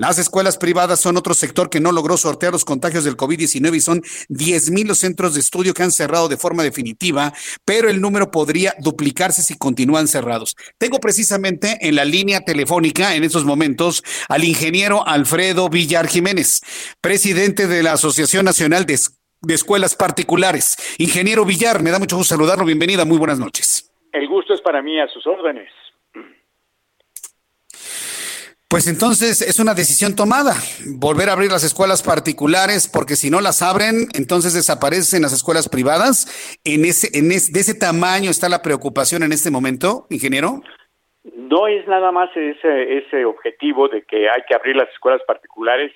Las escuelas privadas son otro sector que no logró sortear los contagios del COVID-19 y son 10.000 los centros de estudio que han cerrado de forma definitiva, pero el número podría duplicarse si continúan cerrados. Tengo precisamente en la línea telefónica en estos momentos al ingeniero Alfredo Villar Jiménez, presidente de la Asociación Nacional de, de Escuelas Particulares. Ingeniero Villar, me da mucho gusto saludarlo. Bienvenida, muy buenas noches. El gusto es para mí, a sus órdenes. Pues entonces es una decisión tomada, volver a abrir las escuelas particulares, porque si no las abren, entonces desaparecen las escuelas privadas. En ese, en ese, de ese tamaño está la preocupación en este momento, ingeniero. No es nada más ese, ese objetivo de que hay que abrir las escuelas particulares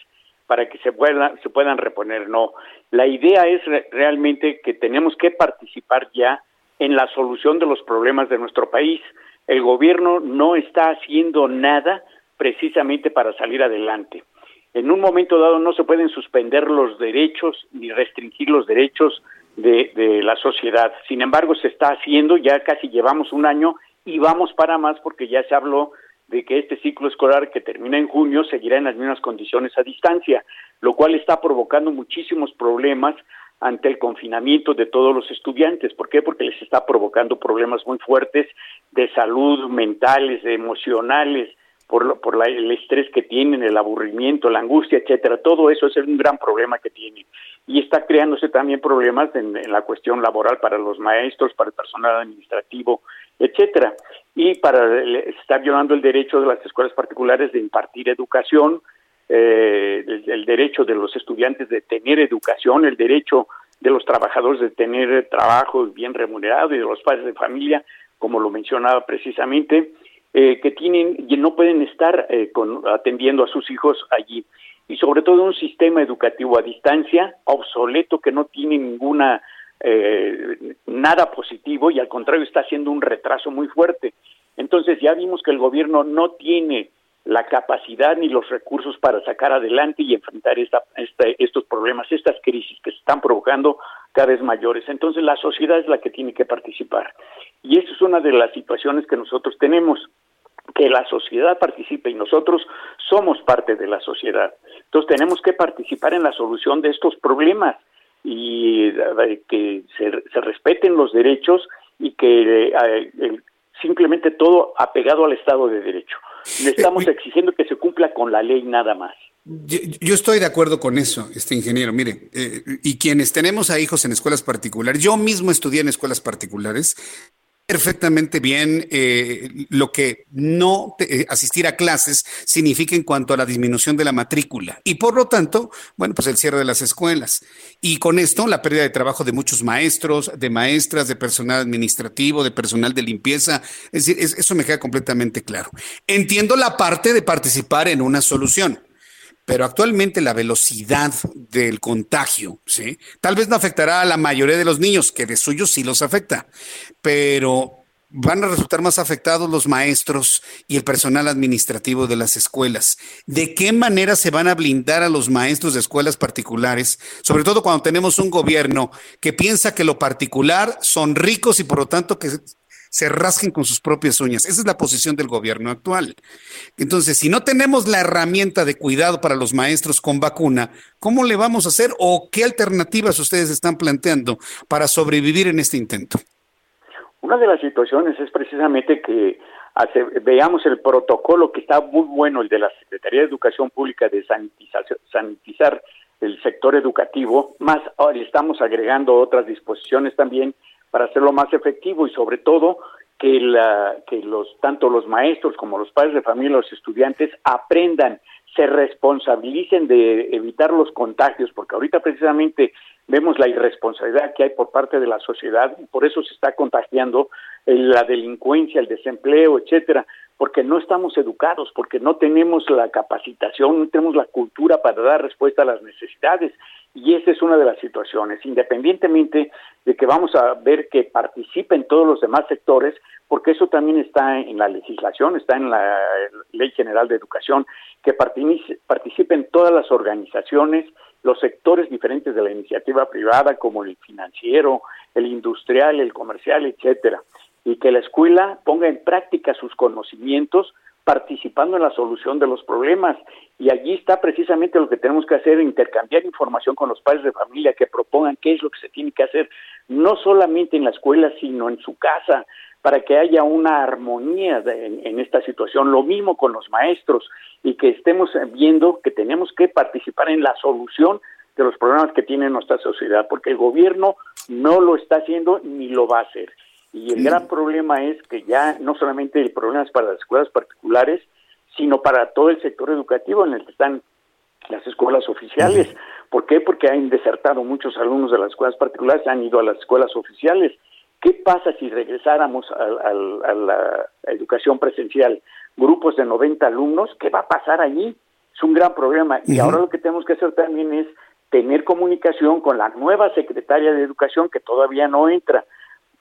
para que se puedan, se puedan reponer, no. La idea es re realmente que tenemos que participar ya en la solución de los problemas de nuestro país. El gobierno no está haciendo nada precisamente para salir adelante. En un momento dado no se pueden suspender los derechos ni restringir los derechos de, de, la sociedad. Sin embargo, se está haciendo, ya casi llevamos un año y vamos para más porque ya se habló de que este ciclo escolar que termina en junio seguirá en las mismas condiciones a distancia, lo cual está provocando muchísimos problemas ante el confinamiento de todos los estudiantes. ¿Por qué? Porque les está provocando problemas muy fuertes de salud mentales, de emocionales, por, lo, por la, el estrés que tienen, el aburrimiento, la angustia, etcétera. Todo eso es un gran problema que tienen. Y está creándose también problemas en, la cuestión laboral para los maestros, para el personal administrativo, etcétera. Y para se está violando el derecho de las escuelas particulares de impartir educación, eh, el, el derecho de los estudiantes de tener educación, el derecho de los trabajadores de tener trabajo bien remunerado y de los padres de familia, como lo mencionaba precisamente, eh, que tienen y no pueden estar eh, con, atendiendo a sus hijos allí y sobre todo un sistema educativo a distancia obsoleto que no tiene ninguna eh, nada positivo y al contrario está haciendo un retraso muy fuerte entonces ya vimos que el gobierno no tiene la capacidad ni los recursos para sacar adelante y enfrentar esta, esta, estos problemas, estas crisis que se están provocando cada vez mayores. Entonces la sociedad es la que tiene que participar. Y esa es una de las situaciones que nosotros tenemos que la sociedad participe y nosotros somos parte de la sociedad. Entonces tenemos que participar en la solución de estos problemas y eh, que se, se respeten los derechos y que eh, eh, simplemente todo apegado al Estado de Derecho. Le estamos exigiendo que se cumpla con la ley nada más. Yo, yo, estoy de acuerdo con eso, este ingeniero. Mire, eh, y quienes tenemos a hijos en escuelas particulares, yo mismo estudié en escuelas particulares, perfectamente bien eh, lo que no eh, asistir a clases significa en cuanto a la disminución de la matrícula y por lo tanto, bueno, pues el cierre de las escuelas. Y con esto la pérdida de trabajo de muchos maestros, de maestras, de personal administrativo, de personal de limpieza. Es decir, es, eso me queda completamente claro. Entiendo la parte de participar en una solución pero actualmente la velocidad del contagio, ¿sí? Tal vez no afectará a la mayoría de los niños, que de suyo sí los afecta, pero van a resultar más afectados los maestros y el personal administrativo de las escuelas. ¿De qué manera se van a blindar a los maestros de escuelas particulares, sobre todo cuando tenemos un gobierno que piensa que lo particular son ricos y por lo tanto que se rasquen con sus propias uñas. Esa es la posición del gobierno actual. Entonces, si no tenemos la herramienta de cuidado para los maestros con vacuna, ¿cómo le vamos a hacer o qué alternativas ustedes están planteando para sobrevivir en este intento? Una de las situaciones es precisamente que hace, veamos el protocolo que está muy bueno, el de la Secretaría de Educación Pública de sanitizar, sanitizar el sector educativo, más ahora estamos agregando otras disposiciones también para hacerlo más efectivo y sobre todo que, la, que los tanto los maestros como los padres de familia, los estudiantes aprendan, se responsabilicen de evitar los contagios, porque ahorita precisamente vemos la irresponsabilidad que hay por parte de la sociedad y por eso se está contagiando la delincuencia, el desempleo, etcétera, porque no estamos educados, porque no tenemos la capacitación, no tenemos la cultura para dar respuesta a las necesidades. Y esa es una de las situaciones, independientemente de que vamos a ver que participen todos los demás sectores, porque eso también está en la legislación, está en la Ley General de Educación, que participen todas las organizaciones, los sectores diferentes de la iniciativa privada, como el financiero, el industrial, el comercial, etcétera, y que la escuela ponga en práctica sus conocimientos participando en la solución de los problemas. Y allí está precisamente lo que tenemos que hacer, intercambiar información con los padres de familia que propongan qué es lo que se tiene que hacer, no solamente en la escuela, sino en su casa, para que haya una armonía en, esta situación. Lo mismo con los maestros y que estemos viendo que tenemos que participar en la solución de los problemas que tiene nuestra sociedad, porque el gobierno no lo está haciendo ni lo va a hacer. Y el gran problema es que ya no solamente el problema es para las escuelas particulares, sino para todo el sector educativo en el que están las escuelas oficiales. ¿Por qué? Porque han desertado muchos alumnos de las escuelas particulares, han ido a las escuelas oficiales ¿Qué pasa si regresáramos a, la educación presencial? Grupos de 90 alumnos, ¿qué va a pasar allí? Es un gran problema. Y ahora lo que tenemos que hacer también es tener comunicación con la nueva secretaria de Educación que todavía no entra,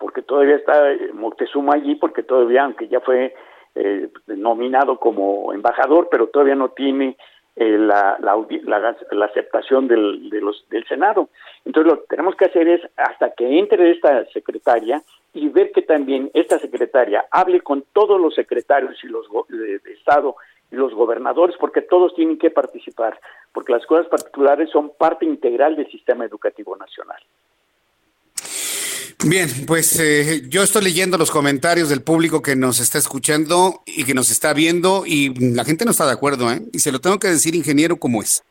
porque todavía está eh, Moctezuma allí, porque todavía, aunque ya fue eh, nominado como embajador, pero todavía no tiene eh, la, la, aceptación del, de los, del Senado. Entonces lo que tenemos que hacer es, hasta que entre esta secretaria, y ver que también esta secretaria hable con todos los secretarios y los de, Estado y los gobernadores, porque todos tienen que participar, porque las escuelas particulares son parte integral del sistema educativo nacional. Bien, pues eh, yo estoy leyendo los comentarios del público que nos está escuchando y que nos está viendo y la gente no está de acuerdo, ¿eh? Y se lo tengo que decir, ingeniero, como es.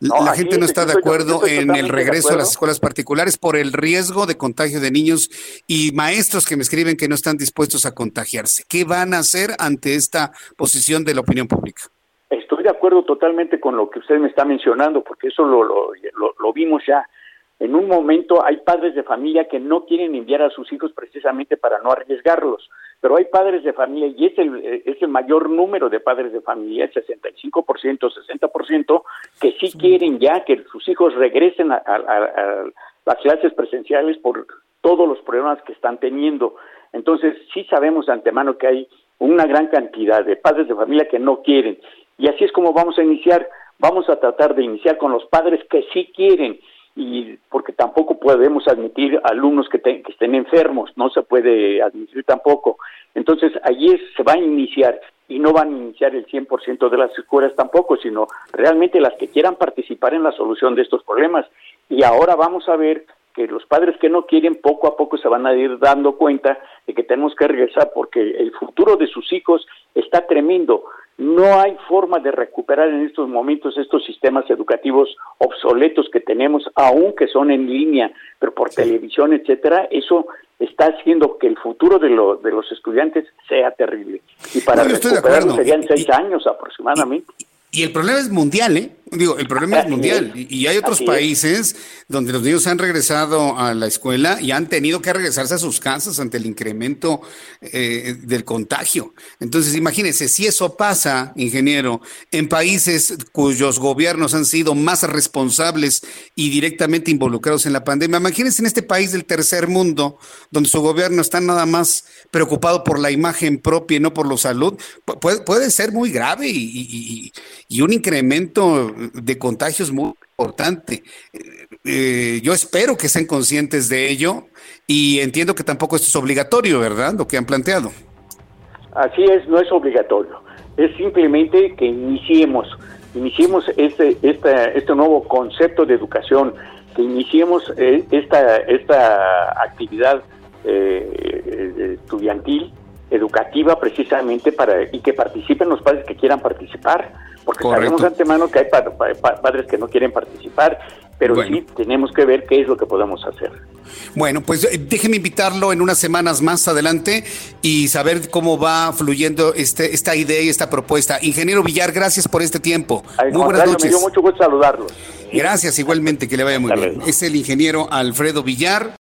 la gente no está de acuerdo en el regreso a las escuelas particulares por el riesgo de contagio de niños y maestros que me escriben que no están dispuestos a contagiarse. ¿Qué van a hacer ante esta posición de la opinión pública? Estoy de acuerdo totalmente con lo que usted me está mencionando, porque eso lo, lo, lo vimos ya en un momento hay padres de familia que no quieren enviar a sus hijos precisamente para no arriesgarlos, pero hay padres de familia y es el, es el mayor número de padres de familia, el 65%, 60%, que sí quieren ya que sus hijos regresen a, las clases presenciales por todos los problemas que están teniendo. Entonces, sí sabemos de antemano que hay una gran cantidad de padres de familia que no quieren. Y así es como vamos a iniciar. Vamos a tratar de iniciar con los padres que sí quieren y porque tampoco podemos admitir alumnos que, que, estén enfermos, no se puede admitir tampoco. Entonces, allí se va a iniciar y no van a iniciar el 100% de las escuelas tampoco, sino realmente las que quieran participar en la solución de estos problemas. Y ahora vamos a ver que los padres que no quieren poco a poco se van a ir dando cuenta de que tenemos que regresar porque el futuro de sus hijos está tremendo. No hay forma de recuperar en estos momentos estos sistemas educativos obsoletos que tenemos, aunque son en línea, pero por televisión, etcétera. Eso está haciendo que el futuro de, de los estudiantes sea terrible. Y para recuperarlo serían seis años aproximadamente. Y el problema es mundial, ¿eh? Digo, el problema es mundial. Y, hay otros países donde los niños han regresado a la escuela y han tenido que regresarse a sus casas ante el incremento eh, del contagio. Entonces, imagínense, si eso pasa, ingeniero, en países cuyos gobiernos han sido más responsables y directamente involucrados en la pandemia, imagínense en este país del tercer mundo, donde su gobierno está nada más preocupado por la imagen propia y no por la salud, puede, puede ser muy grave y, y un incremento de contagios muy importante. Eh, yo espero que sean conscientes de ello y entiendo que tampoco esto es obligatorio, ¿verdad? Lo que han planteado. Así es, no es obligatorio. Es simplemente que iniciemos, iniciemos este, este, este nuevo concepto de educación, que iniciemos eh, esta, esta actividad eh, estudiantil, educativa, precisamente para y que participen los padres que quieran participar porque sabemos de antemano que hay padres que no quieren participar, pero sí tenemos que ver qué es lo que podemos hacer. Bueno, pues eh, déjeme invitarlo en unas semanas más adelante y saber cómo va fluyendo este, esta idea y esta propuesta. Ingeniero Villar, gracias por este tiempo. muy buenas noches. Me dio mucho gusto saludarlo. Gracias, igualmente, que le vaya muy bien. Es el ingeniero Alfredo Villar.